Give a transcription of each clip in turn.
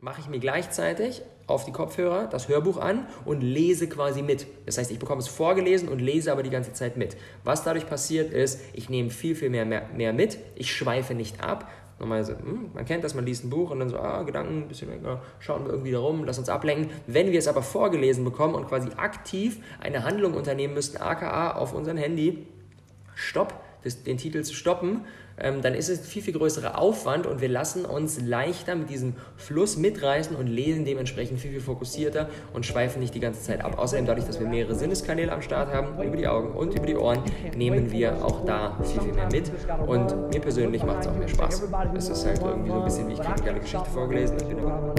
mache ich mir gleichzeitig auf die Kopfhörer das Hörbuch an und lese quasi mit. Das heißt, ich bekomme es vorgelesen und lese aber die ganze Zeit mit. Was dadurch passiert ist, ich nehme viel, viel mehr, mehr, mehr mit. Ich schweife nicht ab. Normalerweise, hm, man kennt das, man liest ein Buch und dann so, ah, Gedanken, ein bisschen länger, schauen wir irgendwie da rum, lass uns ablenken. Wenn wir es aber vorgelesen bekommen und quasi aktiv eine Handlung unternehmen müssten, aka auf unserem Handy, stopp, das, den Titel zu stoppen, ähm, dann ist es viel, viel größerer Aufwand und wir lassen uns leichter mit diesem Fluss mitreißen und lesen dementsprechend viel, viel fokussierter und schweifen nicht die ganze Zeit ab. Außerdem dadurch, dass wir mehrere Sinneskanäle am Start haben, über die Augen und über die Ohren, nehmen wir auch da viel, viel mehr mit und mir persönlich macht es auch mehr Spaß. Es ist halt irgendwie so ein bisschen wie ich kriege eine Geschichte vorgelesen. Ich bin immer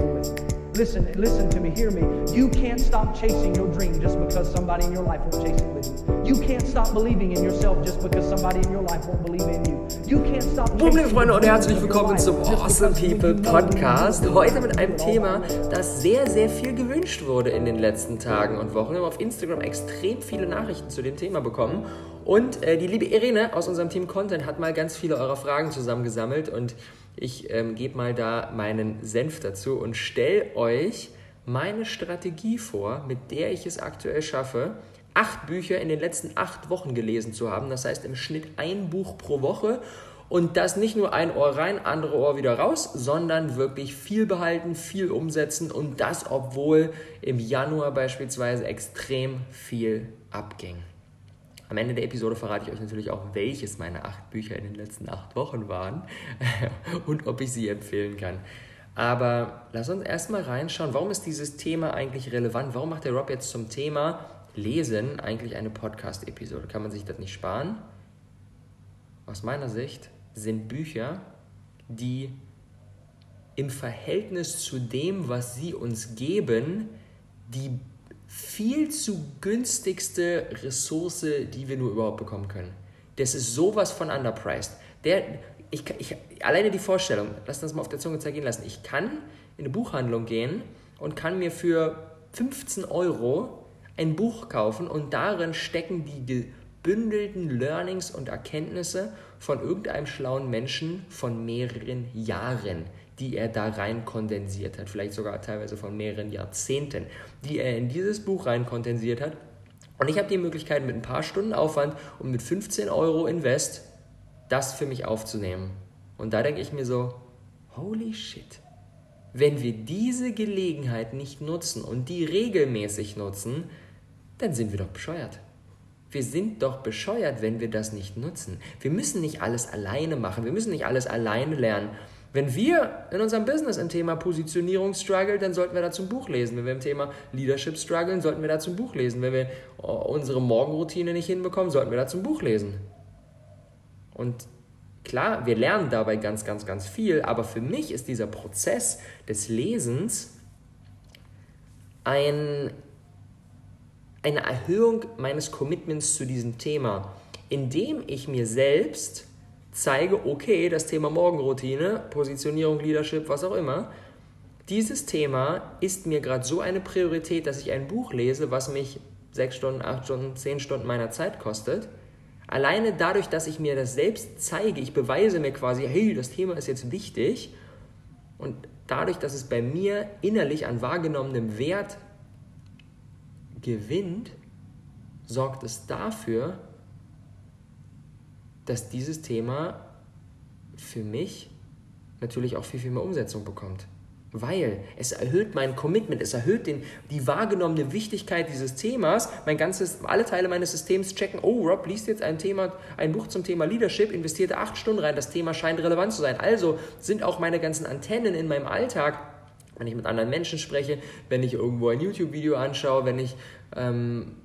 Listen, listen to me, hear me. You can't stop chasing your dream just because somebody in your life won't chase it with you. You can't stop believing in yourself just because somebody in your life won't believe in you. You can't stop Freunde und herzlich willkommen zum Awesome People Podcast. Heute mit einem Thema, das sehr, sehr viel gewünscht wurde in den letzten Tagen und Wochen. Wir haben auf Instagram extrem viele Nachrichten zu dem Thema bekommen. Und äh, die liebe Irene aus unserem Team Content hat mal ganz viele eurer Fragen zusammengesammelt und ich ähm, gebe mal da meinen Senf dazu und stelle euch meine Strategie vor, mit der ich es aktuell schaffe, acht Bücher in den letzten acht Wochen gelesen zu haben. Das heißt im Schnitt ein Buch pro Woche. Und das nicht nur ein Ohr rein, andere Ohr wieder raus, sondern wirklich viel behalten, viel umsetzen und das, obwohl im Januar beispielsweise extrem viel abging. Am Ende der Episode verrate ich euch natürlich auch, welches meine acht Bücher in den letzten acht Wochen waren und ob ich sie empfehlen kann. Aber lass uns erstmal reinschauen, warum ist dieses Thema eigentlich relevant? Warum macht der Rob jetzt zum Thema Lesen eigentlich eine Podcast-Episode? Kann man sich das nicht sparen? Aus meiner Sicht sind Bücher, die im Verhältnis zu dem, was sie uns geben, die viel zu günstigste Ressource, die wir nur überhaupt bekommen können. Das ist sowas von underpriced. Der, ich, ich, alleine die Vorstellung, lass uns mal auf der Zunge zergehen lassen. Ich kann in eine Buchhandlung gehen und kann mir für 15 Euro ein Buch kaufen und darin stecken die gebündelten Learnings und Erkenntnisse von irgendeinem schlauen Menschen von mehreren Jahren die er da rein kondensiert hat, vielleicht sogar teilweise von mehreren Jahrzehnten, die er in dieses Buch rein kondensiert hat. Und ich habe die Möglichkeit mit ein paar Stunden Aufwand und mit 15 Euro Invest das für mich aufzunehmen. Und da denke ich mir so, holy shit, wenn wir diese Gelegenheit nicht nutzen und die regelmäßig nutzen, dann sind wir doch bescheuert. Wir sind doch bescheuert, wenn wir das nicht nutzen. Wir müssen nicht alles alleine machen, wir müssen nicht alles alleine lernen. Wenn wir in unserem Business im Thema Positionierung strugglen, dann sollten wir dazu ein Buch lesen. Wenn wir im Thema Leadership strugglen, sollten wir dazu ein Buch lesen. Wenn wir äh, unsere Morgenroutine nicht hinbekommen, sollten wir dazu ein Buch lesen. Und klar, wir lernen dabei ganz, ganz, ganz viel, aber für mich ist dieser Prozess des Lesens ein, eine Erhöhung meines Commitments zu diesem Thema, indem ich mir selbst zeige, okay, das Thema Morgenroutine, Positionierung, Leadership, was auch immer, dieses Thema ist mir gerade so eine Priorität, dass ich ein Buch lese, was mich sechs Stunden, acht Stunden, zehn Stunden meiner Zeit kostet. Alleine dadurch, dass ich mir das selbst zeige, ich beweise mir quasi, hey, das Thema ist jetzt wichtig. Und dadurch, dass es bei mir innerlich an wahrgenommenem Wert gewinnt, sorgt es dafür, dass dieses Thema für mich natürlich auch viel, viel mehr Umsetzung bekommt. Weil es erhöht mein Commitment, es erhöht den, die wahrgenommene Wichtigkeit dieses Themas. Mein ganzes, alle Teile meines Systems checken, oh, Rob liest jetzt ein Thema, ein Buch zum Thema Leadership, investierte acht Stunden rein, das Thema scheint relevant zu sein. Also sind auch meine ganzen Antennen in meinem Alltag, wenn ich mit anderen Menschen spreche, wenn ich irgendwo ein YouTube-Video anschaue, wenn ich ähm,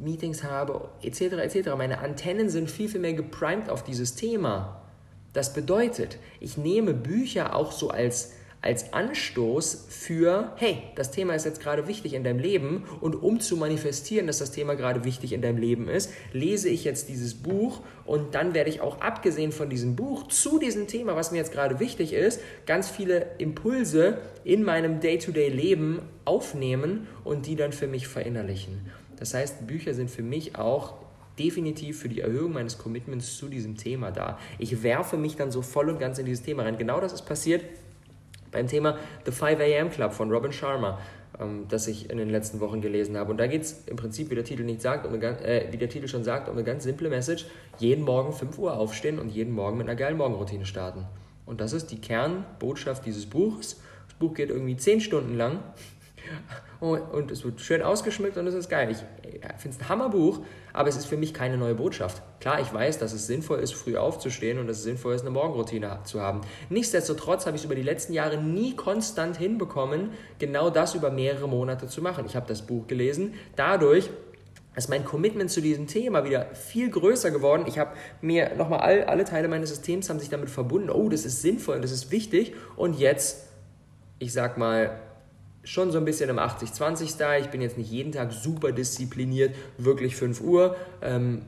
Meetings habe, etc., etc. Meine Antennen sind viel, viel mehr geprimed auf dieses Thema. Das bedeutet, ich nehme Bücher auch so als, als Anstoß für, hey, das Thema ist jetzt gerade wichtig in deinem Leben und um zu manifestieren, dass das Thema gerade wichtig in deinem Leben ist, lese ich jetzt dieses Buch und dann werde ich auch abgesehen von diesem Buch zu diesem Thema, was mir jetzt gerade wichtig ist, ganz viele Impulse in meinem Day-to-Day-Leben aufnehmen und die dann für mich verinnerlichen. Das heißt, Bücher sind für mich auch definitiv für die Erhöhung meines Commitments zu diesem Thema da. Ich werfe mich dann so voll und ganz in dieses Thema rein. Genau das ist passiert beim Thema The 5 AM Club von Robin Sharma, ähm, das ich in den letzten Wochen gelesen habe. Und da geht es im Prinzip, wie der Titel nicht sagt, um eine, äh, wie der Titel schon sagt, um eine ganz simple Message: jeden Morgen 5 Uhr aufstehen und jeden Morgen mit einer geilen Morgenroutine starten. Und das ist die Kernbotschaft dieses Buches. Das Buch geht irgendwie 10 Stunden lang und es wird schön ausgeschmückt und es ist geil. Ich finde es ein Hammerbuch, aber es ist für mich keine neue Botschaft. Klar, ich weiß, dass es sinnvoll ist, früh aufzustehen und dass es sinnvoll ist, eine Morgenroutine zu haben. Nichtsdestotrotz habe ich es über die letzten Jahre nie konstant hinbekommen, genau das über mehrere Monate zu machen. Ich habe das Buch gelesen. Dadurch ist mein Commitment zu diesem Thema wieder viel größer geworden. Ich habe mir nochmal all, alle Teile meines Systems haben sich damit verbunden. Oh, das ist sinnvoll und das ist wichtig. Und jetzt, ich sag mal, schon so ein bisschen im 80-20-Style. Ich bin jetzt nicht jeden Tag super diszipliniert, wirklich 5 Uhr. Ähm,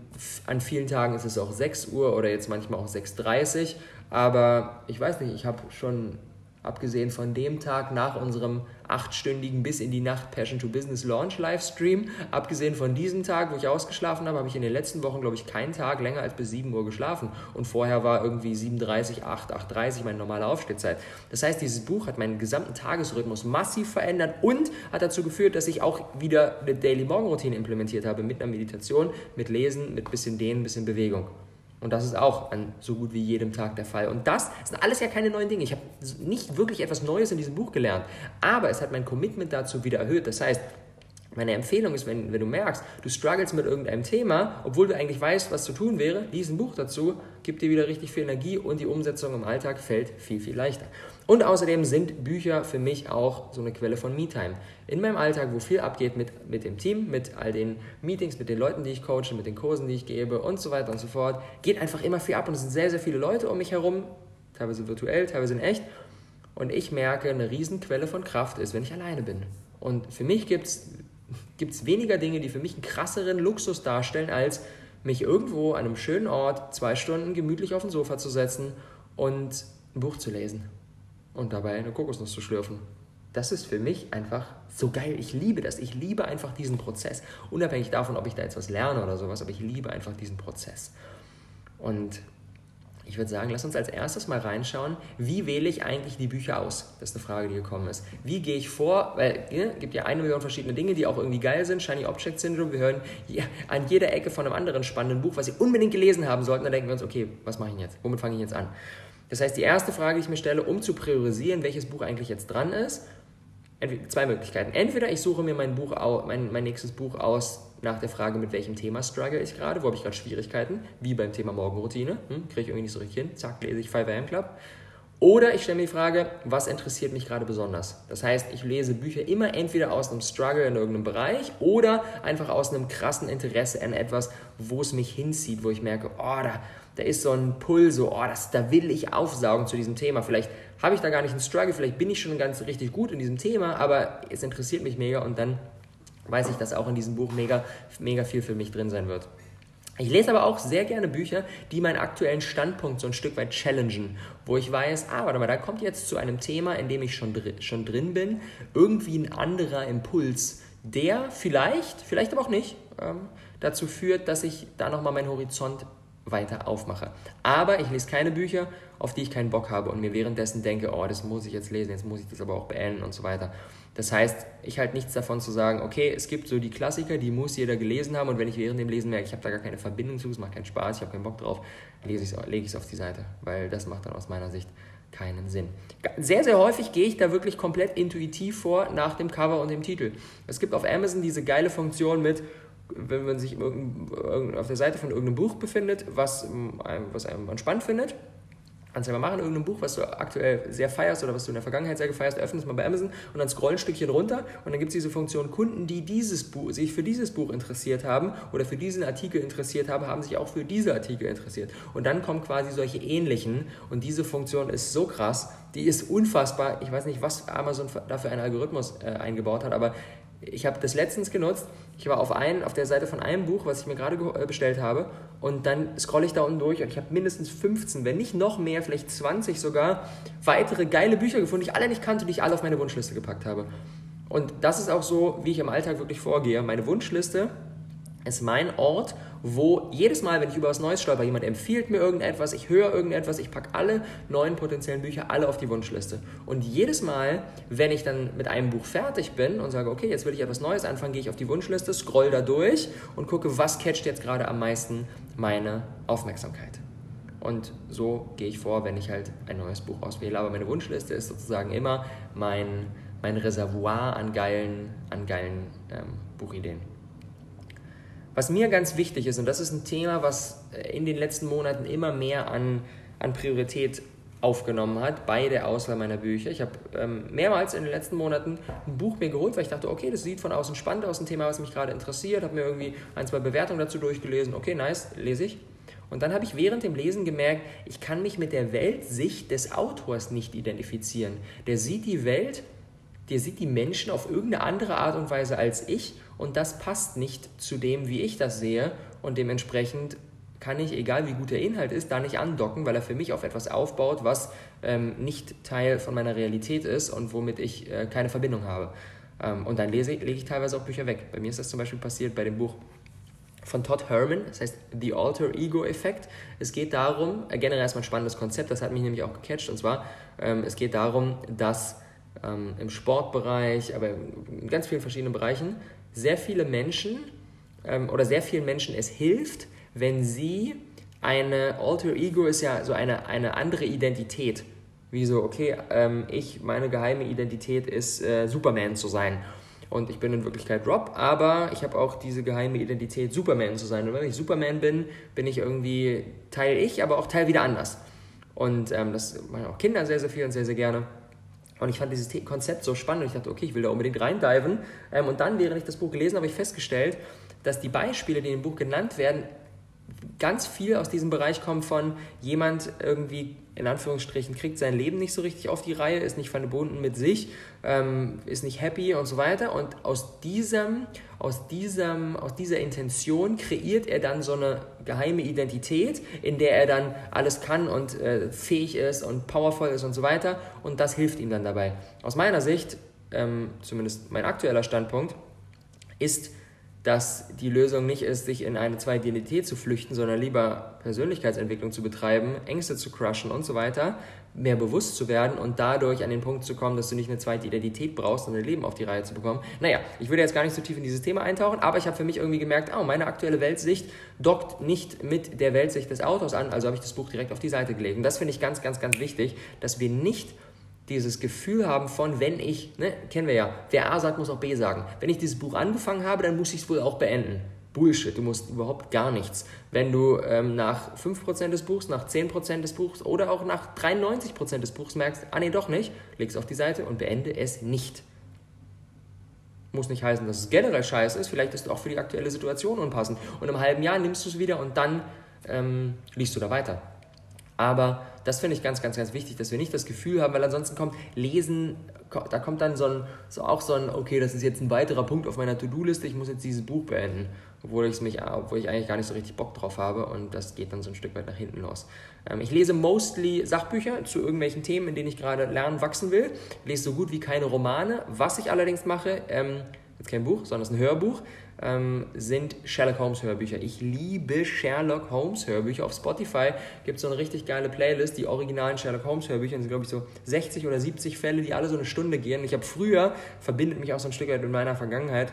an vielen Tagen ist es auch 6 Uhr oder jetzt manchmal auch 6.30 Uhr. Aber ich weiß nicht, ich habe schon abgesehen von dem Tag nach unserem achtstündigen bis in die Nacht Passion to Business Launch Livestream, abgesehen von diesem Tag, wo ich ausgeschlafen habe, habe ich in den letzten Wochen, glaube ich, keinen Tag länger als bis 7 Uhr geschlafen. Und vorher war irgendwie 7.30, 8, 8.30 meine normale Aufstehzeit. Das heißt, dieses Buch hat meinen gesamten Tagesrhythmus massiv verändert und hat dazu geführt, dass ich auch wieder eine Daily Morgenroutine implementiert habe mit einer Meditation, mit Lesen, mit bisschen Dehnen, bisschen Bewegung. Und das ist auch an so gut wie jedem Tag der Fall. Und das sind alles ja keine neuen Dinge. Ich habe nicht wirklich etwas Neues in diesem Buch gelernt, aber es hat mein Commitment dazu wieder erhöht. Das heißt, meine Empfehlung ist, wenn, wenn du merkst, du struggles mit irgendeinem Thema, obwohl du eigentlich weißt, was zu tun wäre, lies ein Buch dazu, gibt dir wieder richtig viel Energie und die Umsetzung im Alltag fällt viel, viel leichter. Und außerdem sind Bücher für mich auch so eine Quelle von Me-Time. In meinem Alltag, wo viel abgeht mit, mit dem Team, mit all den Meetings, mit den Leuten, die ich coache, mit den Kursen, die ich gebe und so weiter und so fort, geht einfach immer viel ab und es sind sehr, sehr viele Leute um mich herum, teilweise virtuell, teilweise in echt. Und ich merke, eine Riesenquelle von Kraft ist, wenn ich alleine bin. Und für mich gibt es weniger Dinge, die für mich einen krasseren Luxus darstellen, als mich irgendwo an einem schönen Ort zwei Stunden gemütlich auf den Sofa zu setzen und ein Buch zu lesen und dabei eine Kokosnuss zu schlürfen. Das ist für mich einfach so geil. Ich liebe das. Ich liebe einfach diesen Prozess. Unabhängig davon, ob ich da jetzt was lerne oder sowas, aber ich liebe einfach diesen Prozess. Und ich würde sagen, lass uns als erstes mal reinschauen, wie wähle ich eigentlich die Bücher aus? Das ist eine Frage, die gekommen ist. Wie gehe ich vor? Weil es ne, gibt ja eine Million verschiedene Dinge, die auch irgendwie geil sind. Shiny Object Syndrome. Wir hören an jeder Ecke von einem anderen spannenden Buch, was Sie unbedingt gelesen haben sollten. Dann denken wir uns, okay, was mache ich jetzt? Womit fange ich jetzt an? Das heißt, die erste Frage, die ich mir stelle, um zu priorisieren, welches Buch eigentlich jetzt dran ist, zwei Möglichkeiten. Entweder ich suche mir mein, Buch, mein, mein nächstes Buch aus nach der Frage, mit welchem Thema struggle ich gerade, wo habe ich gerade Schwierigkeiten, wie beim Thema Morgenroutine, hm, kriege ich irgendwie nicht so richtig hin, zack, lese ich 5 AM Club. Oder ich stelle mir die Frage, was interessiert mich gerade besonders? Das heißt, ich lese Bücher immer entweder aus einem Struggle in irgendeinem Bereich oder einfach aus einem krassen Interesse an etwas, wo es mich hinzieht, wo ich merke, oh, da, da ist so ein Pull, so, oh, das, da will ich aufsaugen zu diesem Thema. Vielleicht habe ich da gar nicht einen Struggle, vielleicht bin ich schon ganz richtig gut in diesem Thema, aber es interessiert mich mega und dann weiß ich, dass auch in diesem Buch mega, mega viel für mich drin sein wird. Ich lese aber auch sehr gerne Bücher, die meinen aktuellen Standpunkt so ein Stück weit challengen, wo ich weiß, ah, warte mal, da kommt jetzt zu einem Thema, in dem ich schon, drin, schon drin bin, irgendwie ein anderer Impuls, der vielleicht, vielleicht aber auch nicht, ähm, dazu führt, dass ich da nochmal meinen Horizont weiter aufmache. Aber ich lese keine Bücher, auf die ich keinen Bock habe und mir währenddessen denke, oh, das muss ich jetzt lesen, jetzt muss ich das aber auch beenden und so weiter. Das heißt, ich halte nichts davon zu sagen, okay, es gibt so die Klassiker, die muss jeder gelesen haben und wenn ich während dem Lesen merke, ich habe da gar keine Verbindung zu, es macht keinen Spaß, ich habe keinen Bock drauf, lege ich es auf die Seite, weil das macht dann aus meiner Sicht keinen Sinn. Sehr, sehr häufig gehe ich da wirklich komplett intuitiv vor nach dem Cover und dem Titel. Es gibt auf Amazon diese geile Funktion mit, wenn man sich auf der Seite von irgendeinem Buch befindet, was, was einem spannend findet, kannst du ja mal machen, irgendein Buch, was du aktuell sehr feierst oder was du in der Vergangenheit sehr gefeierst, öffnest mal bei Amazon und dann scroll ein Stückchen runter und dann gibt es diese Funktion, Kunden, die dieses Buch, sich für dieses Buch interessiert haben oder für diesen Artikel interessiert haben, haben sich auch für diese Artikel interessiert. Und dann kommen quasi solche ähnlichen und diese Funktion ist so krass, die ist unfassbar. Ich weiß nicht, was Amazon dafür einen Algorithmus äh, eingebaut hat, aber ich habe das letztens genutzt. Ich war auf, ein, auf der Seite von einem Buch, was ich mir gerade äh, bestellt habe. Und dann scrolle ich da unten durch und ich habe mindestens 15, wenn nicht noch mehr, vielleicht 20 sogar, weitere geile Bücher gefunden, die ich alle nicht kannte, die ich alle auf meine Wunschliste gepackt habe. Und das ist auch so, wie ich im Alltag wirklich vorgehe. Meine Wunschliste ist mein Ort, wo jedes Mal, wenn ich über was Neues stolper, jemand empfiehlt mir irgendetwas, ich höre irgendetwas, ich packe alle neuen potenziellen Bücher alle auf die Wunschliste. Und jedes Mal, wenn ich dann mit einem Buch fertig bin und sage, okay, jetzt will ich etwas Neues anfangen, gehe ich auf die Wunschliste, scroll da durch und gucke, was catcht jetzt gerade am meisten meine Aufmerksamkeit. Und so gehe ich vor, wenn ich halt ein neues Buch auswähle. Aber meine Wunschliste ist sozusagen immer mein, mein Reservoir an geilen, an geilen ähm, Buchideen. Was mir ganz wichtig ist, und das ist ein Thema, was in den letzten Monaten immer mehr an, an Priorität aufgenommen hat bei der Auswahl meiner Bücher. Ich habe ähm, mehrmals in den letzten Monaten ein Buch mir geholt, weil ich dachte, okay, das sieht von außen spannend aus, ein Thema, was mich gerade interessiert, habe mir irgendwie ein, zwei Bewertungen dazu durchgelesen, okay, nice, lese ich. Und dann habe ich während dem Lesen gemerkt, ich kann mich mit der Weltsicht des Autors nicht identifizieren. Der sieht die Welt, der sieht die Menschen auf irgendeine andere Art und Weise als ich und das passt nicht zu dem, wie ich das sehe und dementsprechend kann ich, egal wie gut der Inhalt ist, da nicht andocken, weil er für mich auf etwas aufbaut, was ähm, nicht Teil von meiner Realität ist und womit ich äh, keine Verbindung habe. Ähm, und dann lese, lege ich teilweise auch Bücher weg. Bei mir ist das zum Beispiel passiert bei dem Buch von Todd Herman, das heißt The Alter Ego Effekt. Es geht darum, äh, generell erstmal ein spannendes Konzept, das hat mich nämlich auch gecatcht, und zwar, ähm, es geht darum, dass ähm, im Sportbereich, aber in ganz vielen verschiedenen Bereichen sehr viele Menschen ähm, oder sehr vielen Menschen es hilft, wenn sie eine Alter Ego ist ja so eine, eine andere Identität. Wie so, okay, ähm, ich, meine geheime Identität ist äh, Superman zu sein. Und ich bin in Wirklichkeit Rob, aber ich habe auch diese geheime Identität, Superman zu sein. Und wenn ich Superman bin, bin ich irgendwie Teil ich, aber auch Teil wieder anders. Und ähm, das machen auch Kinder sehr, sehr viel und sehr, sehr gerne. Und ich fand dieses Konzept so spannend und ich dachte, okay, ich will da unbedingt reindiven. Ähm, und dann, während ich das Buch gelesen habe, habe ich festgestellt, dass die Beispiele, die im Buch genannt werden, ganz viel aus diesem Bereich kommen von jemand irgendwie in Anführungsstrichen kriegt sein Leben nicht so richtig auf die Reihe, ist nicht verbunden mit sich, ähm, ist nicht happy und so weiter. Und aus diesem, aus diesem, aus dieser Intention kreiert er dann so eine geheime Identität, in der er dann alles kann und äh, fähig ist und powerful ist und so weiter. Und das hilft ihm dann dabei. Aus meiner Sicht, ähm, zumindest mein aktueller Standpunkt, ist dass die Lösung nicht ist, sich in eine zweite Identität zu flüchten, sondern lieber Persönlichkeitsentwicklung zu betreiben, Ängste zu crushen und so weiter, mehr bewusst zu werden und dadurch an den Punkt zu kommen, dass du nicht eine zweite Identität brauchst, um dein Leben auf die Reihe zu bekommen. Naja, ich würde jetzt gar nicht so tief in dieses Thema eintauchen, aber ich habe für mich irgendwie gemerkt, oh, meine aktuelle Weltsicht dockt nicht mit der Weltsicht des Autors an, also habe ich das Buch direkt auf die Seite gelegt. Und das finde ich ganz, ganz, ganz wichtig, dass wir nicht dieses Gefühl haben von, wenn ich, ne, kennen wir ja, wer A sagt, muss auch B sagen. Wenn ich dieses Buch angefangen habe, dann muss ich es wohl auch beenden. Bullshit, du musst überhaupt gar nichts. Wenn du ähm, nach 5% des Buchs, nach 10% des Buchs oder auch nach 93% des Buchs merkst, ah nee, doch nicht, legst auf die Seite und beende es nicht. Muss nicht heißen, dass es generell scheiße ist, vielleicht ist es auch für die aktuelle Situation unpassend. Und im halben Jahr nimmst du es wieder und dann ähm, liest du da weiter. Aber das finde ich ganz, ganz, ganz wichtig, dass wir nicht das Gefühl haben, weil ansonsten kommt Lesen, da kommt dann so, ein, so auch so ein, okay, das ist jetzt ein weiterer Punkt auf meiner To-Do-Liste, ich muss jetzt dieses Buch beenden, obwohl, ich mich, obwohl ich eigentlich gar nicht so richtig Bock drauf habe und das geht dann so ein Stück weit nach hinten los. Ähm, ich lese mostly Sachbücher zu irgendwelchen Themen, in denen ich gerade lernen, wachsen will. Lese so gut wie keine Romane. Was ich allerdings mache, ähm, jetzt kein Buch, sondern es ist ein Hörbuch, ähm, sind Sherlock Holmes Hörbücher. Ich liebe Sherlock Holmes Hörbücher. Auf Spotify gibt es so eine richtig geile Playlist, die originalen Sherlock Holmes Hörbücher. Das sind, glaube ich, so 60 oder 70 Fälle, die alle so eine Stunde gehen. Ich habe früher, verbindet mich auch so ein Stück weit mit meiner Vergangenheit,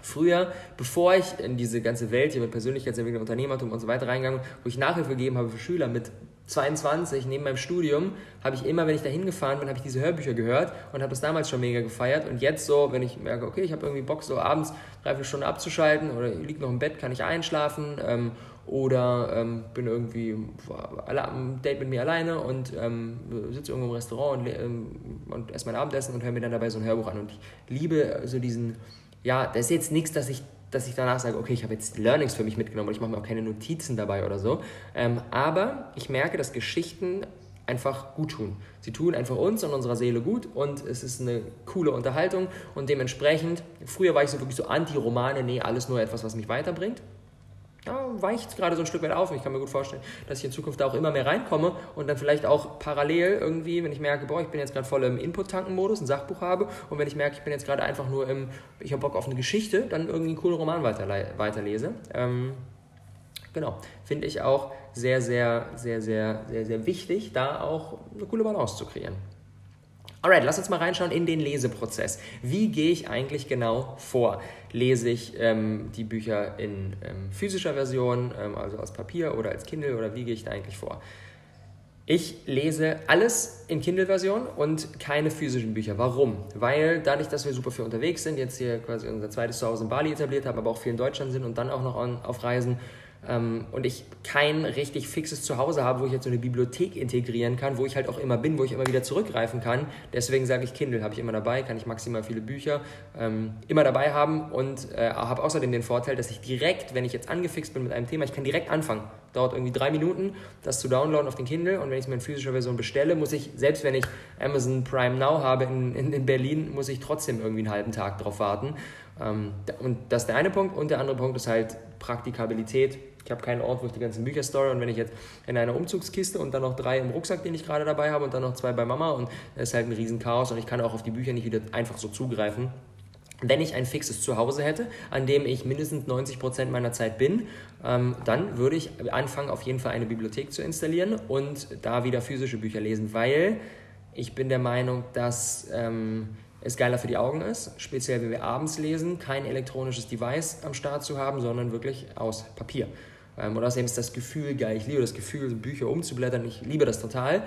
Früher, bevor ich in diese ganze Welt hier mit Persönlichkeitsentwicklung, Unternehmertum und so weiter reingegangen, wo ich Nachhilfe gegeben habe für Schüler mit 22, neben meinem Studium, habe ich immer, wenn ich da hingefahren bin, habe ich diese Hörbücher gehört und habe das damals schon mega gefeiert. Und jetzt so, wenn ich merke, okay, ich habe irgendwie Bock, so abends dreiviertel Stunde abzuschalten oder liege noch im Bett, kann ich einschlafen ähm, oder ähm, bin irgendwie am Date mit mir alleine und ähm, sitze irgendwo im Restaurant und, ähm, und esse mein Abendessen und höre mir dann dabei so ein Hörbuch an. Und ich liebe so diesen, ja, das ist jetzt nichts, dass ich dass ich danach sage, okay, ich habe jetzt Learnings für mich mitgenommen und ich mache mir auch keine Notizen dabei oder so. Ähm, aber ich merke, dass Geschichten einfach gut tun. Sie tun einfach uns und unserer Seele gut und es ist eine coole Unterhaltung und dementsprechend, früher war ich so wirklich so anti-Romane, nee, alles nur etwas, was mich weiterbringt. Ja, weicht gerade so ein Stück weit auf. Ich kann mir gut vorstellen, dass ich in Zukunft da auch immer mehr reinkomme und dann vielleicht auch parallel irgendwie, wenn ich merke, boah, ich bin jetzt gerade voll im Input-Tanken-Modus, ein Sachbuch habe und wenn ich merke, ich bin jetzt gerade einfach nur im, ich habe Bock auf eine Geschichte, dann irgendwie einen coolen Roman weiterle weiterlese. Ähm, genau, finde ich auch sehr, sehr, sehr, sehr, sehr, sehr wichtig, da auch eine coole Balance zu kreieren. Alright, lass uns mal reinschauen in den Leseprozess. Wie gehe ich eigentlich genau vor? Lese ich ähm, die Bücher in ähm, physischer Version, ähm, also aus Papier oder als Kindle oder wie gehe ich da eigentlich vor? Ich lese alles in Kindle-Version und keine physischen Bücher. Warum? Weil dadurch, dass wir super viel unterwegs sind, jetzt hier quasi unser zweites Zuhause in Bali etabliert haben, aber auch viel in Deutschland sind und dann auch noch auf Reisen, ähm, und ich kein richtig fixes Zuhause habe, wo ich jetzt so eine Bibliothek integrieren kann, wo ich halt auch immer bin, wo ich immer wieder zurückgreifen kann. Deswegen sage ich Kindle, habe ich immer dabei, kann ich maximal viele Bücher ähm, immer dabei haben und äh, habe außerdem den Vorteil, dass ich direkt, wenn ich jetzt angefixt bin mit einem Thema, ich kann direkt anfangen. Dauert irgendwie drei Minuten, das zu downloaden auf den Kindle und wenn ich es mir in physischer Version bestelle, muss ich, selbst wenn ich Amazon Prime Now habe in, in, in Berlin, muss ich trotzdem irgendwie einen halben Tag drauf warten. Ähm, und das ist der eine Punkt. Und der andere Punkt ist halt Praktikabilität. Ich habe keinen Ort, wo ich die ganzen Bücher store. Und wenn ich jetzt in einer Umzugskiste und dann noch drei im Rucksack, den ich gerade dabei habe, und dann noch zwei bei Mama, und das ist halt ein Riesenchaos und ich kann auch auf die Bücher nicht wieder einfach so zugreifen. Wenn ich ein fixes Zuhause hätte, an dem ich mindestens 90% meiner Zeit bin, ähm, dann würde ich anfangen, auf jeden Fall eine Bibliothek zu installieren und da wieder physische Bücher lesen, weil ich bin der Meinung, dass ähm, es geiler für die Augen ist, speziell wenn wir abends lesen, kein elektronisches Device am Start zu haben, sondern wirklich aus Papier. Ähm, außerdem ist das Gefühl geil. Ich liebe das Gefühl, Bücher umzublättern. Ich liebe das total.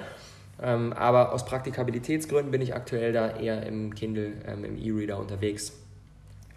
Ähm, aber aus Praktikabilitätsgründen bin ich aktuell da eher im Kindle, ähm, im E-Reader unterwegs.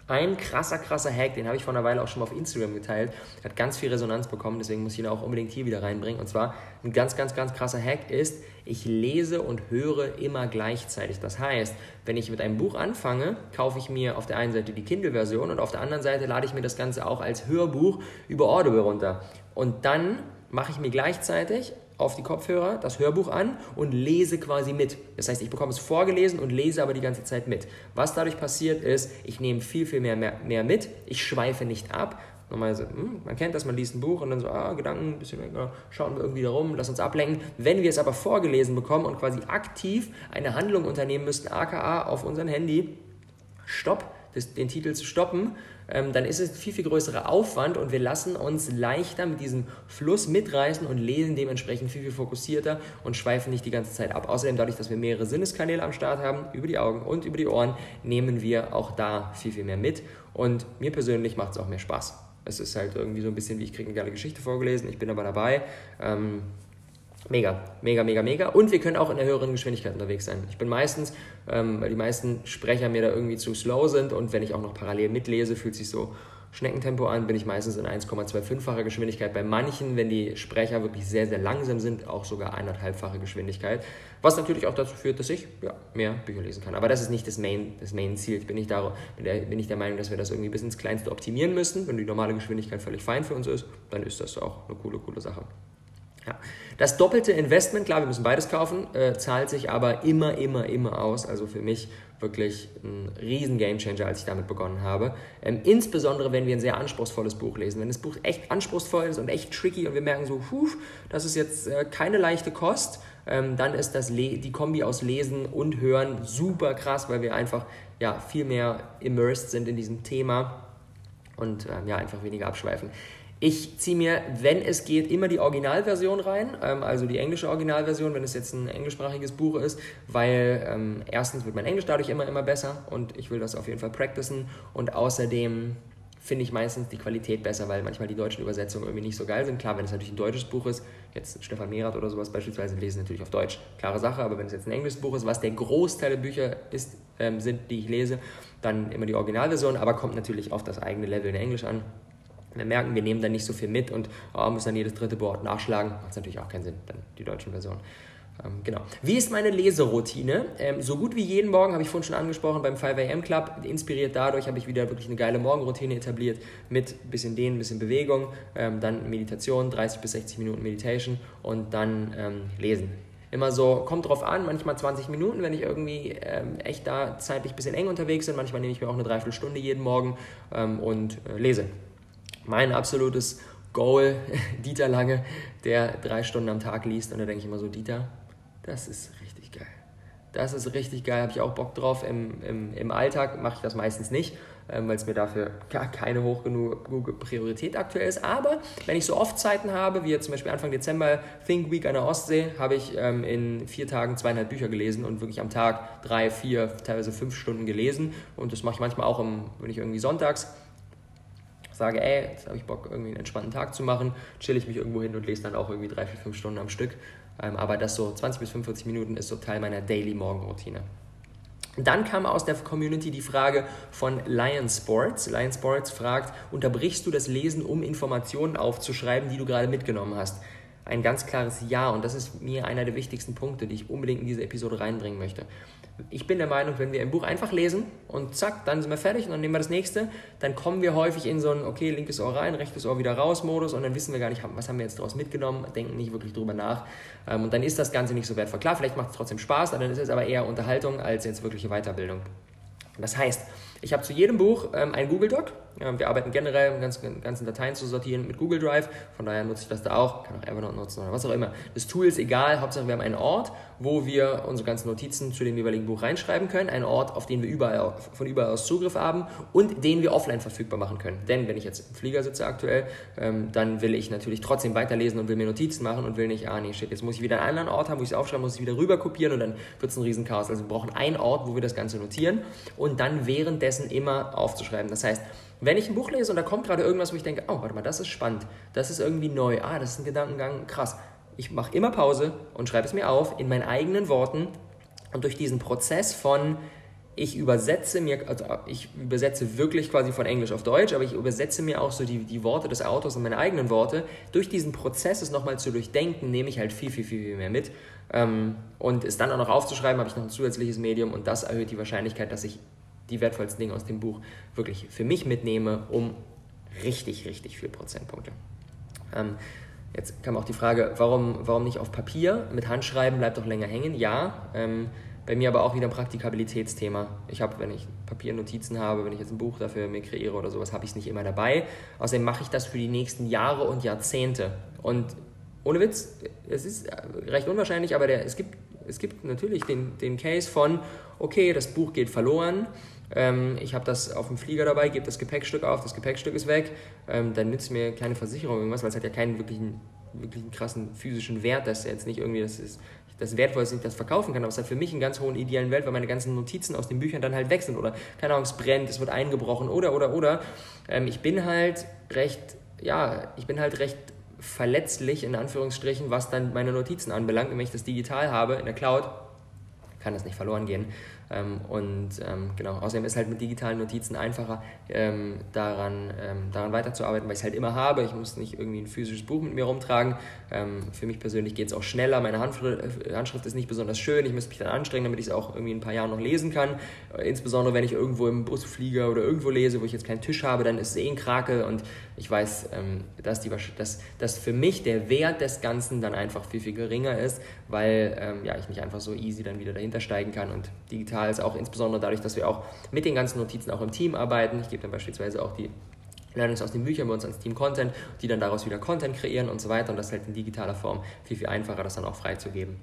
Ein krasser, krasser Hack, den habe ich vor einer Weile auch schon mal auf Instagram geteilt, hat ganz viel Resonanz bekommen, deswegen muss ich ihn auch unbedingt hier wieder reinbringen. Und zwar ein ganz, ganz, ganz krasser Hack ist, ich lese und höre immer gleichzeitig. Das heißt, wenn ich mit einem Buch anfange, kaufe ich mir auf der einen Seite die Kindle-Version und auf der anderen Seite lade ich mir das Ganze auch als Hörbuch über Audible runter. Und dann mache ich mir gleichzeitig auf die Kopfhörer das Hörbuch an und lese quasi mit. Das heißt, ich bekomme es vorgelesen und lese aber die ganze Zeit mit. Was dadurch passiert ist, ich nehme viel, viel mehr, mehr, mehr mit. Ich schweife nicht ab. Normalerweise, hm, man kennt das, man liest ein Buch und dann so, ah, Gedanken, ein bisschen länger, schauen wir irgendwie da rum, lass uns ablenken. Wenn wir es aber vorgelesen bekommen und quasi aktiv eine Handlung unternehmen müssten, aka auf unserem Handy, stopp, den Titel zu stoppen, ähm, dann ist es ein viel, viel größerer Aufwand und wir lassen uns leichter mit diesem Fluss mitreißen und lesen dementsprechend viel, viel fokussierter und schweifen nicht die ganze Zeit ab. Außerdem, dadurch, dass wir mehrere Sinneskanäle am Start haben, über die Augen und über die Ohren, nehmen wir auch da viel, viel mehr mit und mir persönlich macht es auch mehr Spaß. Es ist halt irgendwie so ein bisschen wie ich kriege eine geile Geschichte vorgelesen, ich bin aber dabei. Ähm, Mega, mega, mega, mega. Und wir können auch in der höheren Geschwindigkeit unterwegs sein. Ich bin meistens, ähm, weil die meisten Sprecher mir da irgendwie zu slow sind und wenn ich auch noch parallel mitlese, fühlt sich so Schneckentempo an, bin ich meistens in 1,25-facher Geschwindigkeit. Bei manchen, wenn die Sprecher wirklich sehr, sehr langsam sind, auch sogar eineinhalbfache Geschwindigkeit. Was natürlich auch dazu führt, dass ich ja, mehr Bücher lesen kann. Aber das ist nicht das Main, das Main Ziel. Ich bin nicht, der, bin nicht der Meinung, dass wir das irgendwie bis ins Kleinste optimieren müssen. Wenn die normale Geschwindigkeit völlig fein für uns ist, dann ist das auch eine coole, coole Sache. Ja. Das doppelte Investment, klar, wir müssen beides kaufen, äh, zahlt sich aber immer, immer, immer aus. Also für mich wirklich ein riesen Gamechanger, als ich damit begonnen habe. Ähm, insbesondere, wenn wir ein sehr anspruchsvolles Buch lesen. Wenn das Buch echt anspruchsvoll ist und echt tricky und wir merken so, puh, das ist jetzt äh, keine leichte Kost, ähm, dann ist das Le die Kombi aus Lesen und Hören super krass, weil wir einfach ja, viel mehr immersed sind in diesem Thema und ähm, ja, einfach weniger abschweifen. Ich ziehe mir, wenn es geht, immer die Originalversion rein, ähm, also die englische Originalversion, wenn es jetzt ein englischsprachiges Buch ist, weil ähm, erstens wird mein Englisch dadurch immer, immer besser und ich will das auf jeden Fall practicen und außerdem finde ich meistens die Qualität besser, weil manchmal die deutschen Übersetzungen irgendwie nicht so geil sind. Klar, wenn es natürlich ein deutsches Buch ist, jetzt Stefan Mehrath oder sowas beispielsweise, lesen natürlich auf Deutsch, klare Sache, aber wenn es jetzt ein englisches Buch ist, was der Großteil der Bücher ist, ähm, sind, die ich lese, dann immer die Originalversion, aber kommt natürlich auf das eigene Level in Englisch an wir merken, wir nehmen dann nicht so viel mit und oh, müssen dann jedes dritte Wort nachschlagen. Macht natürlich auch keinen Sinn, dann die deutschen Versionen. Ähm, genau. Wie ist meine Leseroutine? Ähm, so gut wie jeden Morgen, habe ich vorhin schon angesprochen, beim 5am Club. Inspiriert dadurch habe ich wieder wirklich eine geile Morgenroutine etabliert mit bisschen Dehnen, bisschen Bewegung, ähm, dann Meditation, 30 bis 60 Minuten Meditation und dann ähm, Lesen. Immer so, kommt drauf an, manchmal 20 Minuten, wenn ich irgendwie ähm, echt da zeitlich ein bisschen eng unterwegs bin. Manchmal nehme ich mir auch eine Dreiviertelstunde jeden Morgen ähm, und äh, lese mein absolutes Goal, Dieter Lange, der drei Stunden am Tag liest. Und da denke ich immer so, Dieter, das ist richtig geil. Das ist richtig geil, habe ich auch Bock drauf. Im, im, im Alltag mache ich das meistens nicht, ähm, weil es mir dafür gar keine hoch genug Priorität aktuell ist. Aber wenn ich so oft Zeiten habe, wie jetzt zum Beispiel Anfang Dezember Think Week an der Ostsee, habe ich ähm, in vier Tagen zweieinhalb Bücher gelesen und wirklich am Tag drei, vier, teilweise fünf Stunden gelesen. Und das mache ich manchmal auch, im, wenn ich irgendwie sonntags sage, ey, jetzt habe ich Bock, irgendwie einen entspannten Tag zu machen, chill ich mich irgendwo hin und lese dann auch irgendwie drei, vier, fünf Stunden am Stück. Ähm, aber das so 20 bis 45 Minuten ist so Teil meiner Daily Morgenroutine. Dann kam aus der Community die Frage von Lion Sports. Lion Sports fragt, unterbrichst du das Lesen, um Informationen aufzuschreiben, die du gerade mitgenommen hast? Ein ganz klares Ja und das ist mir einer der wichtigsten Punkte, die ich unbedingt in diese Episode reinbringen möchte ich bin der Meinung, wenn wir ein Buch einfach lesen und zack, dann sind wir fertig und dann nehmen wir das nächste, dann kommen wir häufig in so ein, okay, linkes Ohr rein, rechtes Ohr wieder raus Modus und dann wissen wir gar nicht, was haben wir jetzt daraus mitgenommen, denken nicht wirklich drüber nach ähm, und dann ist das Ganze nicht so wertvoll. Klar, vielleicht macht es trotzdem Spaß, dann ist es aber eher Unterhaltung als jetzt wirkliche Weiterbildung. Das heißt, ich habe zu jedem Buch ähm, einen Google Doc. Wir arbeiten generell, um ganz, ganzen Dateien zu sortieren mit Google Drive. Von daher nutze ich das da auch. Kann auch Evernote nutzen oder was auch immer. Das Tool ist egal. Hauptsache, wir haben einen Ort, wo wir unsere ganzen Notizen zu dem jeweiligen Buch reinschreiben können. Ein Ort, auf den wir überall, von überall aus Zugriff haben und den wir offline verfügbar machen können. Denn wenn ich jetzt im Flieger sitze aktuell, ähm, dann will ich natürlich trotzdem weiterlesen und will mir Notizen machen und will nicht, ah nee, shit, jetzt muss ich wieder einen anderen Ort haben, wo ich es aufschreiben muss, ich wieder rüber kopieren und dann wird es ein Riesenchaos. Also wir brauchen einen Ort, wo wir das Ganze notieren und dann währenddessen immer aufzuschreiben. Das heißt, wenn ich ein Buch lese und da kommt gerade irgendwas, wo ich denke, oh, warte mal, das ist spannend, das ist irgendwie neu, ah, das ist ein Gedankengang, krass, ich mache immer Pause und schreibe es mir auf in meinen eigenen Worten und durch diesen Prozess von ich übersetze mir, also ich übersetze wirklich quasi von Englisch auf Deutsch, aber ich übersetze mir auch so die, die Worte des Autors in meine eigenen Worte. Durch diesen Prozess es nochmal zu durchdenken, nehme ich halt viel, viel, viel, viel mehr mit. Ähm, und es dann auch noch aufzuschreiben, habe ich noch ein zusätzliches Medium und das erhöht die Wahrscheinlichkeit, dass ich die wertvollsten Dinge aus dem Buch wirklich für mich mitnehme, um richtig, richtig viel Prozentpunkte. Ähm, Jetzt kam auch die Frage, warum, warum nicht auf Papier? Mit Handschreiben bleibt doch länger hängen. Ja, ähm, bei mir aber auch wieder ein Praktikabilitätsthema. Ich habe, wenn ich Papiernotizen habe, wenn ich jetzt ein Buch dafür mir kreiere oder sowas, habe ich es nicht immer dabei. Außerdem mache ich das für die nächsten Jahre und Jahrzehnte. Und ohne Witz, es ist recht unwahrscheinlich, aber der, es, gibt, es gibt natürlich den, den Case von, okay, das Buch geht verloren, ähm, ich habe das auf dem Flieger dabei, gebe das Gepäckstück auf, das Gepäckstück ist weg, ähm, dann nützt mir keine Versicherung irgendwas, weil es hat ja keinen wirklichen, wirklichen krassen physischen Wert, dass jetzt nicht irgendwie das ist das Wertvollste, ich das verkaufen kann, aber es hat für mich einen ganz hohen idealen Wert, weil meine ganzen Notizen aus den Büchern dann halt weg sind oder keine Ahnung, es brennt, es wird eingebrochen oder oder oder. Ähm, ich bin halt recht, ja, ich bin halt recht verletzlich in Anführungsstrichen, was dann meine Notizen anbelangt. Und wenn ich das digital habe in der Cloud, kann das nicht verloren gehen. Ähm, und ähm, genau, außerdem ist halt mit digitalen Notizen einfacher, ähm, daran, ähm, daran weiterzuarbeiten, weil ich es halt immer habe. Ich muss nicht irgendwie ein physisches Buch mit mir rumtragen. Ähm, für mich persönlich geht es auch schneller. Meine Handschrift, äh, Handschrift, ist nicht besonders schön. Ich müsste mich dann anstrengen, damit ich es auch irgendwie in ein paar Jahren noch lesen kann. Äh, insbesondere wenn ich irgendwo im Bus fliege oder irgendwo lese, wo ich jetzt keinen Tisch habe, dann ist es eh ein Krake und ich weiß, ähm, dass, die, dass, dass für mich der Wert des Ganzen dann einfach viel, viel geringer ist, weil ja, ich nicht einfach so easy dann wieder dahinter steigen kann und digital digital auch insbesondere dadurch, dass wir auch mit den ganzen Notizen auch im Team arbeiten. Ich gebe dann beispielsweise auch die Learnings aus den Büchern bei uns ans Team Content, die dann daraus wieder Content kreieren und so weiter. Und das ist halt in digitaler Form viel, viel einfacher, das dann auch freizugeben.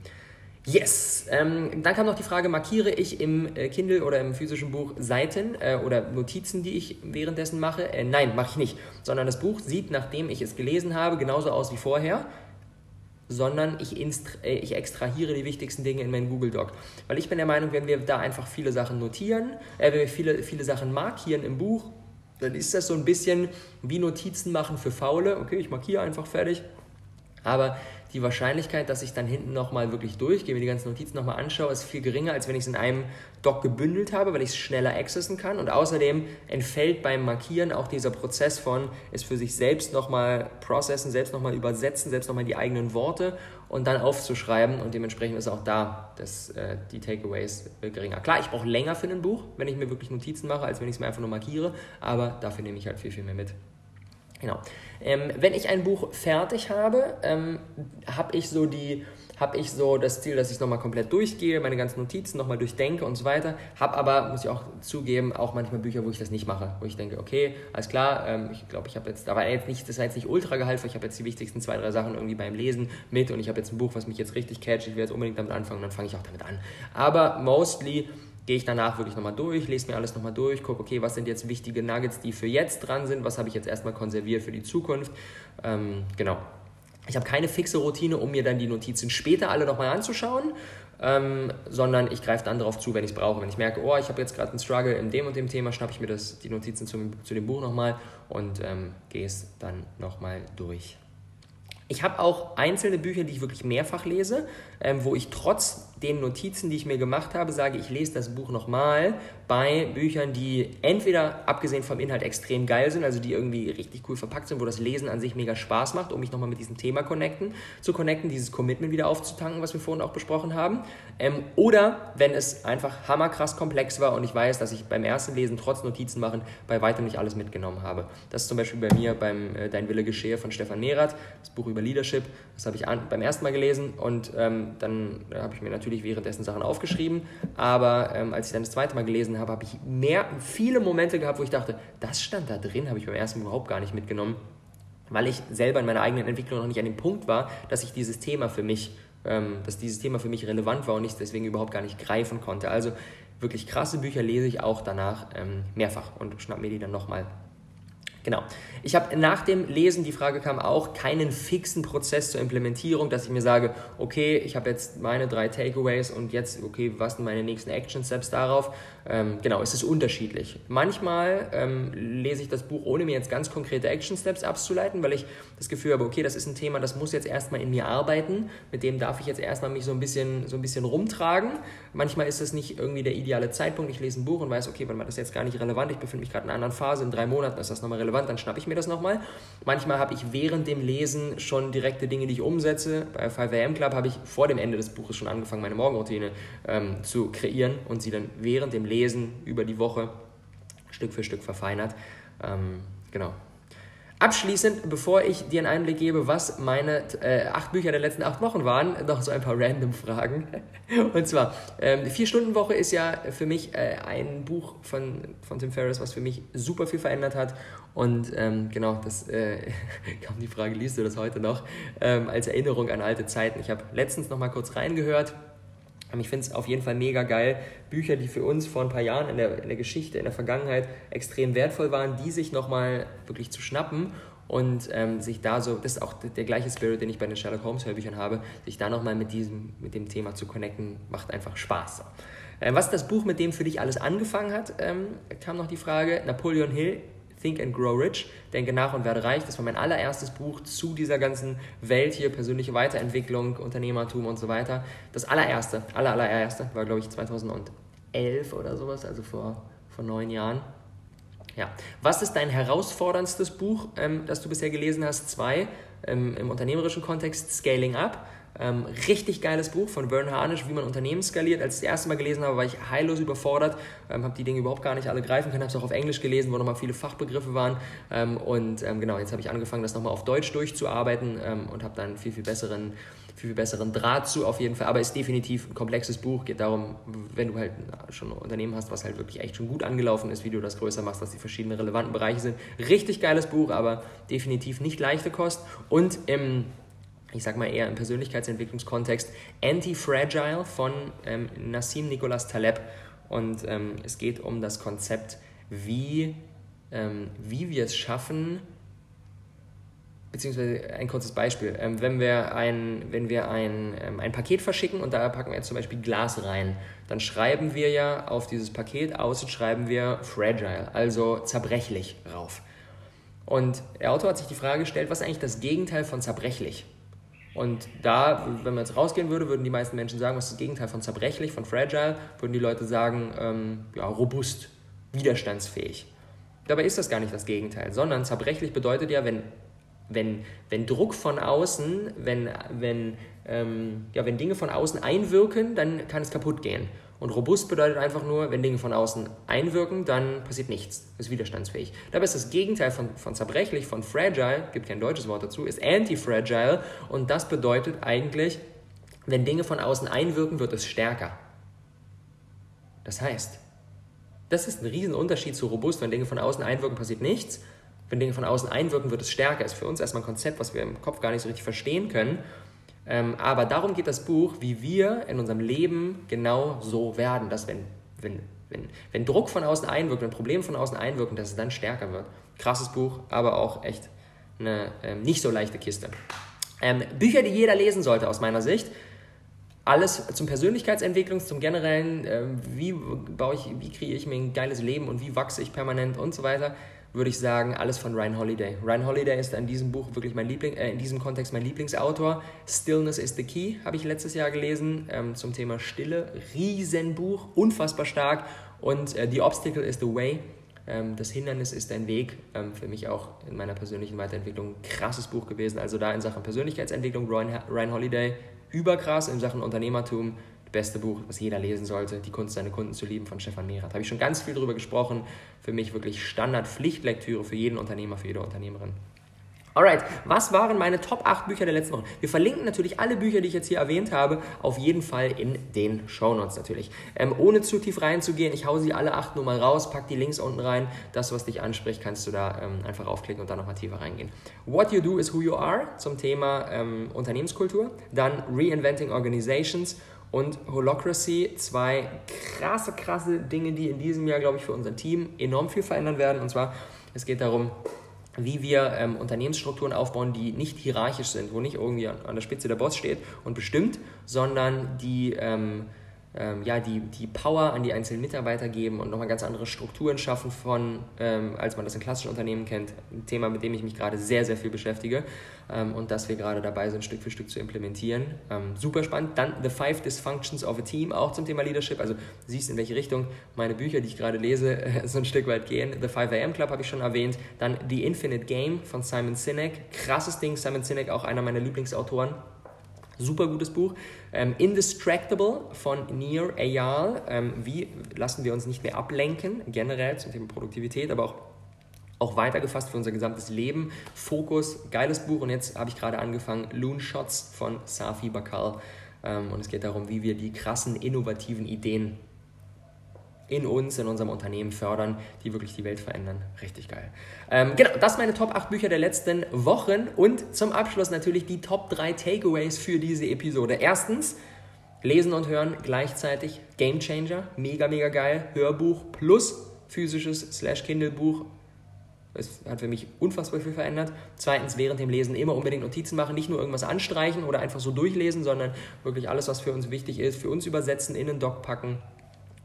Yes! Ähm, dann kam noch die Frage, markiere ich im äh, Kindle oder im physischen Buch Seiten äh, oder Notizen, die ich währenddessen mache? Äh, nein, mache ich nicht. Sondern das Buch sieht, nachdem ich es gelesen habe, genauso aus wie vorher sondern ich, äh, ich extrahiere die wichtigsten Dinge in meinen Google Doc. Weil ich bin der Meinung, wenn wir da einfach viele Sachen notieren, äh, wenn wir viele, viele Sachen markieren im Buch, dann ist das so ein bisschen wie Notizen machen für Faule. Okay, ich markiere einfach fertig. Aber die Wahrscheinlichkeit, dass ich dann hinten nochmal wirklich durchgehe, mir die ganzen Notizen nochmal anschaue, ist viel geringer, als wenn ich es in einem Doc gebündelt habe, weil ich es schneller accessen kann. Und außerdem entfällt beim Markieren auch dieser Prozess von es für sich selbst nochmal processen, selbst nochmal übersetzen, selbst nochmal die eigenen Worte und dann aufzuschreiben. Und dementsprechend ist auch da das, äh, die Takeaways geringer. Klar, ich brauche länger für ein Buch, wenn ich mir wirklich Notizen mache, als wenn ich es mir einfach nur markiere, aber dafür nehme ich halt viel, viel mehr mit. Genau. Ähm, wenn ich ein Buch fertig habe, ähm, habe ich so die habe ich so das Ziel, dass ich es nochmal komplett durchgehe, meine ganzen Notizen nochmal durchdenke und so weiter. Habe aber, muss ich auch zugeben, auch manchmal Bücher, wo ich das nicht mache, wo ich denke, okay, alles klar, ähm, ich glaube, ich habe jetzt, aber jetzt nicht, das war jetzt nicht ultra gehaltvoll, ich habe jetzt die wichtigsten zwei, drei Sachen irgendwie beim Lesen mit und ich habe jetzt ein Buch, was mich jetzt richtig catcht, ich will jetzt unbedingt damit anfangen, dann fange ich auch damit an. Aber mostly gehe ich danach wirklich nochmal durch, lese mir alles nochmal durch, gucke, okay, was sind jetzt wichtige Nuggets, die für jetzt dran sind, was habe ich jetzt erstmal konserviert für die Zukunft. Ähm, genau. Ich habe keine fixe Routine, um mir dann die Notizen später alle nochmal anzuschauen, ähm, sondern ich greife dann darauf zu, wenn ich es brauche. Wenn ich merke, oh, ich habe jetzt gerade einen Struggle in dem und dem Thema, schnappe ich mir das, die Notizen zum, zu dem Buch nochmal und ähm, gehe es dann nochmal durch. Ich habe auch einzelne Bücher, die ich wirklich mehrfach lese, ähm, wo ich trotz den Notizen, die ich mir gemacht habe, sage, ich lese das Buch nochmal bei Büchern, die entweder abgesehen vom Inhalt extrem geil sind, also die irgendwie richtig cool verpackt sind, wo das Lesen an sich mega Spaß macht, um mich nochmal mit diesem Thema connecten, zu connecten, dieses Commitment wieder aufzutanken, was wir vorhin auch besprochen haben. Ähm, oder wenn es einfach hammerkrass komplex war und ich weiß, dass ich beim ersten Lesen trotz Notizen machen bei weitem nicht alles mitgenommen habe. Das ist zum Beispiel bei mir beim äh, Dein Wille geschehe von Stefan Merath, das Buch über Leadership. Das habe ich an, beim ersten Mal gelesen und ähm, dann äh, habe ich mir natürlich währenddessen Sachen aufgeschrieben. Aber ähm, als ich dann das zweite Mal gelesen habe, habe ich mehr, viele Momente gehabt, wo ich dachte, das stand da drin, habe ich beim ersten Mal überhaupt gar nicht mitgenommen, weil ich selber in meiner eigenen Entwicklung noch nicht an dem Punkt war, dass ich dieses Thema für mich, ähm, dass dieses Thema für mich relevant war und ich deswegen überhaupt gar nicht greifen konnte. Also wirklich krasse Bücher lese ich auch danach ähm, mehrfach und schnapp mir die dann nochmal Genau. Ich habe nach dem Lesen, die Frage kam auch, keinen fixen Prozess zur Implementierung, dass ich mir sage, okay, ich habe jetzt meine drei Takeaways und jetzt, okay, was sind meine nächsten Action Steps darauf? Ähm, genau, es ist unterschiedlich. Manchmal ähm, lese ich das Buch, ohne mir jetzt ganz konkrete Action Steps abzuleiten, weil ich das Gefühl habe, okay, das ist ein Thema, das muss jetzt erstmal in mir arbeiten, mit dem darf ich jetzt erstmal mich so ein bisschen, so ein bisschen rumtragen. Manchmal ist es nicht irgendwie der ideale Zeitpunkt. Ich lese ein Buch und weiß, okay, weil das ist jetzt gar nicht relevant, ich befinde mich gerade in einer anderen Phase, in drei Monaten ist das nochmal relevant relevant, dann schnappe ich mir das nochmal. Manchmal habe ich während dem Lesen schon direkte Dinge, die ich umsetze. Bei 5am Club habe ich vor dem Ende des Buches schon angefangen, meine Morgenroutine ähm, zu kreieren und sie dann während dem Lesen über die Woche Stück für Stück verfeinert. Ähm, genau. Abschließend, bevor ich dir einen Einblick gebe, was meine äh, acht Bücher der letzten acht Wochen waren, noch so ein paar random Fragen. Und zwar, ähm, Vier-Stunden-Woche ist ja für mich äh, ein Buch von, von Tim Ferriss, was für mich super viel verändert hat. Und ähm, genau, das äh, kam die Frage, liest du das heute noch? Ähm, als Erinnerung an alte Zeiten. Ich habe letztens noch mal kurz reingehört ich finde es auf jeden Fall mega geil. Bücher, die für uns vor ein paar Jahren in der, in der Geschichte, in der Vergangenheit extrem wertvoll waren, die sich nochmal wirklich zu schnappen und ähm, sich da so, das ist auch der gleiche Spirit, den ich bei den Sherlock Holmes Hörbüchern habe, sich da nochmal mit diesem, mit dem Thema zu connecten, macht einfach Spaß. Ähm, was das Buch, mit dem für dich alles angefangen hat, ähm, kam noch die Frage, Napoleon Hill, Think and Grow Rich, Denke nach und werde reich. Das war mein allererstes Buch zu dieser ganzen Welt hier, persönliche Weiterentwicklung, Unternehmertum und so weiter. Das allererste, aller, allererste war, glaube ich, 2011 oder sowas, also vor, vor neun Jahren. Ja. Was ist dein herausforderndstes Buch, ähm, das du bisher gelesen hast? Zwei, ähm, im unternehmerischen Kontext, Scaling Up. Ähm, richtig geiles Buch von Vern Harnisch, wie man Unternehmen skaliert. Als ich das erste Mal gelesen habe, war ich heillos überfordert, ähm, habe die Dinge überhaupt gar nicht alle greifen können, habe es auch auf Englisch gelesen, wo nochmal viele Fachbegriffe waren. Ähm, und ähm, genau, jetzt habe ich angefangen, das nochmal auf Deutsch durchzuarbeiten ähm, und habe dann viel, viel besseren viel, viel besseren Draht zu auf jeden Fall, aber ist definitiv ein komplexes Buch, geht darum, wenn du halt schon ein Unternehmen hast, was halt wirklich echt schon gut angelaufen ist, wie du das größer machst, was die verschiedenen relevanten Bereiche sind. Richtig geiles Buch, aber definitiv nicht leichte Kost und im ich sag mal eher im Persönlichkeitsentwicklungskontext, Anti-Fragile von ähm, Nassim Nicholas Taleb. Und ähm, es geht um das Konzept, wie, ähm, wie wir es schaffen, beziehungsweise ein kurzes Beispiel, ähm, wenn wir, ein, wenn wir ein, ähm, ein Paket verschicken und da packen wir jetzt zum Beispiel Glas rein, dann schreiben wir ja auf dieses Paket außen schreiben wir fragile, also zerbrechlich rauf. Und der Autor hat sich die Frage gestellt, was ist eigentlich das Gegenteil von zerbrechlich? Und da, wenn man jetzt rausgehen würde, würden die meisten Menschen sagen, was ist das Gegenteil von zerbrechlich, von fragile, würden die Leute sagen, ähm, ja, robust, widerstandsfähig. Dabei ist das gar nicht das Gegenteil, sondern zerbrechlich bedeutet ja, wenn, wenn, wenn Druck von außen, wenn, wenn, ähm, ja, wenn Dinge von außen einwirken, dann kann es kaputt gehen. Und robust bedeutet einfach nur, wenn Dinge von außen einwirken, dann passiert nichts, ist widerstandsfähig. Dabei ist das Gegenteil von, von zerbrechlich, von fragile, gibt kein deutsches Wort dazu, ist anti-fragile und das bedeutet eigentlich, wenn Dinge von außen einwirken, wird es stärker. Das heißt, das ist ein Riesenunterschied zu robust. Wenn Dinge von außen einwirken, passiert nichts. Wenn Dinge von außen einwirken, wird es stärker. Ist für uns erstmal ein Konzept, was wir im Kopf gar nicht so richtig verstehen können. Ähm, aber darum geht das Buch, wie wir in unserem Leben genau so werden, dass wenn, wenn, wenn, wenn Druck von außen einwirkt, wenn Probleme von außen einwirken, dass es dann stärker wird. Krasses Buch, aber auch echt eine ähm, nicht so leichte Kiste. Ähm, Bücher, die jeder lesen sollte aus meiner Sicht. Alles zum Persönlichkeitsentwicklung, zum generellen, äh, wie baue ich, wie kriege ich mir ein geiles Leben und wie wachse ich permanent und so weiter würde ich sagen, alles von Ryan Holiday. Ryan Holiday ist in diesem Buch wirklich mein Liebling, äh, in diesem Kontext mein Lieblingsautor. Stillness is the Key habe ich letztes Jahr gelesen ähm, zum Thema Stille. Riesenbuch, unfassbar stark. Und äh, The Obstacle is the Way. Ähm, das Hindernis ist dein Weg. Ähm, für mich auch in meiner persönlichen Weiterentwicklung ein krasses Buch gewesen. Also da in Sachen Persönlichkeitsentwicklung Ryan, Ryan Holiday überkrass in Sachen Unternehmertum beste Buch, was jeder lesen sollte, Die Kunst, seine Kunden zu lieben von Stefan Mehrath. Habe ich schon ganz viel darüber gesprochen. Für mich wirklich Standard-Pflichtlektüre für jeden Unternehmer, für jede Unternehmerin. Alright, was waren meine Top 8 Bücher der letzten Woche? Wir verlinken natürlich alle Bücher, die ich jetzt hier erwähnt habe, auf jeden Fall in den Show Notes natürlich. Ähm, ohne zu tief reinzugehen, ich hau sie alle acht nur mal raus, pack die Links unten rein. Das, was dich anspricht, kannst du da ähm, einfach aufklicken und dann nochmal tiefer reingehen. What You Do is Who You Are zum Thema ähm, Unternehmenskultur. Dann Reinventing Organizations und Holocracy, zwei krasse, krasse Dinge, die in diesem Jahr, glaube ich, für unser Team enorm viel verändern werden. Und zwar, es geht darum, wie wir ähm, Unternehmensstrukturen aufbauen, die nicht hierarchisch sind, wo nicht irgendwie an, an, der Spitze der Boss steht und bestimmt, sondern die ähm, ähm, ja, die, die Power an die einzelnen Mitarbeiter geben und nochmal ganz andere Strukturen schaffen von, ähm, als man das in klassischen Unternehmen kennt. Ein Thema, mit dem ich mich gerade sehr, sehr viel beschäftige ähm, und das wir gerade dabei sind, Stück für Stück zu implementieren. Ähm, super spannend. Dann The Five Dysfunctions of a Team, auch zum Thema Leadership. Also siehst, in welche Richtung meine Bücher, die ich gerade lese, so ein Stück weit gehen. The 5 AM Club habe ich schon erwähnt. Dann The Infinite Game von Simon Sinek. Krasses Ding. Simon Sinek, auch einer meiner Lieblingsautoren. Super gutes Buch. Ähm, Indistractable von Nir Eyal. Ähm, wie lassen wir uns nicht mehr ablenken, generell zum Thema Produktivität, aber auch, auch weitergefasst für unser gesamtes Leben. Fokus, geiles Buch. Und jetzt habe ich gerade angefangen, Loon Shots von Safi Bakal. Ähm, und es geht darum, wie wir die krassen, innovativen Ideen in uns, in unserem Unternehmen fördern, die wirklich die Welt verändern. Richtig geil. Ähm, genau, das sind meine Top 8 Bücher der letzten Wochen und zum Abschluss natürlich die Top 3 Takeaways für diese Episode. Erstens, Lesen und Hören gleichzeitig. Game Changer, mega, mega geil. Hörbuch plus physisches slash Kindle-Buch. Es hat für mich unfassbar viel verändert. Zweitens, während dem Lesen immer unbedingt Notizen machen, nicht nur irgendwas anstreichen oder einfach so durchlesen, sondern wirklich alles, was für uns wichtig ist, für uns übersetzen, in den Doc packen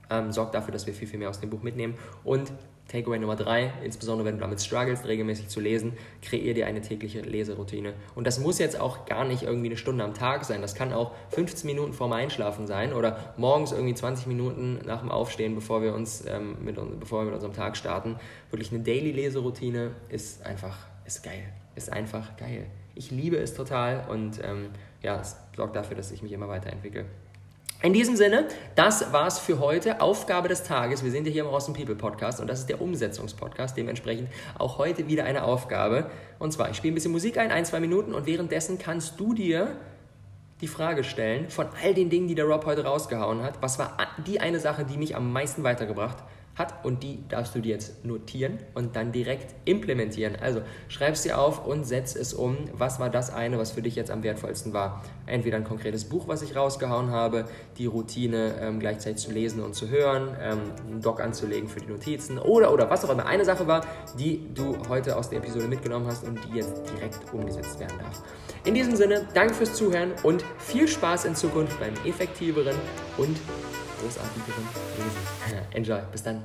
ähm, sorgt dafür, dass wir viel, viel mehr aus dem Buch mitnehmen. Und Takeaway Nummer drei, insbesondere wenn du damit struggles, regelmäßig zu lesen, kreier dir eine tägliche Leseroutine. Und das muss jetzt auch gar nicht irgendwie eine Stunde am Tag sein. Das kann auch 15 Minuten vorm Einschlafen sein oder morgens irgendwie 20 Minuten nach dem Aufstehen, bevor wir, uns, ähm, mit, bevor wir mit unserem Tag starten. Wirklich eine Daily-Leseroutine ist einfach, ist geil. Ist einfach geil. Ich liebe es total und ähm, ja, es sorgt dafür, dass ich mich immer weiterentwickle. In diesem Sinne, das war's für heute. Aufgabe des Tages. Wir sind ja hier im Awesome People Podcast und das ist der Umsetzungspodcast. Dementsprechend auch heute wieder eine Aufgabe. Und zwar, ich spiele ein bisschen Musik ein, ein, zwei Minuten und währenddessen kannst du dir die Frage stellen, von all den Dingen, die der Rob heute rausgehauen hat, was war die eine Sache, die mich am meisten weitergebracht hat? Hat und die darfst du dir jetzt notieren und dann direkt implementieren. Also schreib dir auf und setz es um. Was war das eine, was für dich jetzt am wertvollsten war? Entweder ein konkretes Buch, was ich rausgehauen habe, die Routine ähm, gleichzeitig zu lesen und zu hören, ähm, einen Doc anzulegen für die Notizen oder oder was auch immer eine Sache war, die du heute aus der Episode mitgenommen hast und die jetzt direkt umgesetzt werden darf. In diesem Sinne, danke fürs Zuhören und viel Spaß in Zukunft beim effektiveren und großartigeren Lesen. Enjoy. Bis dann.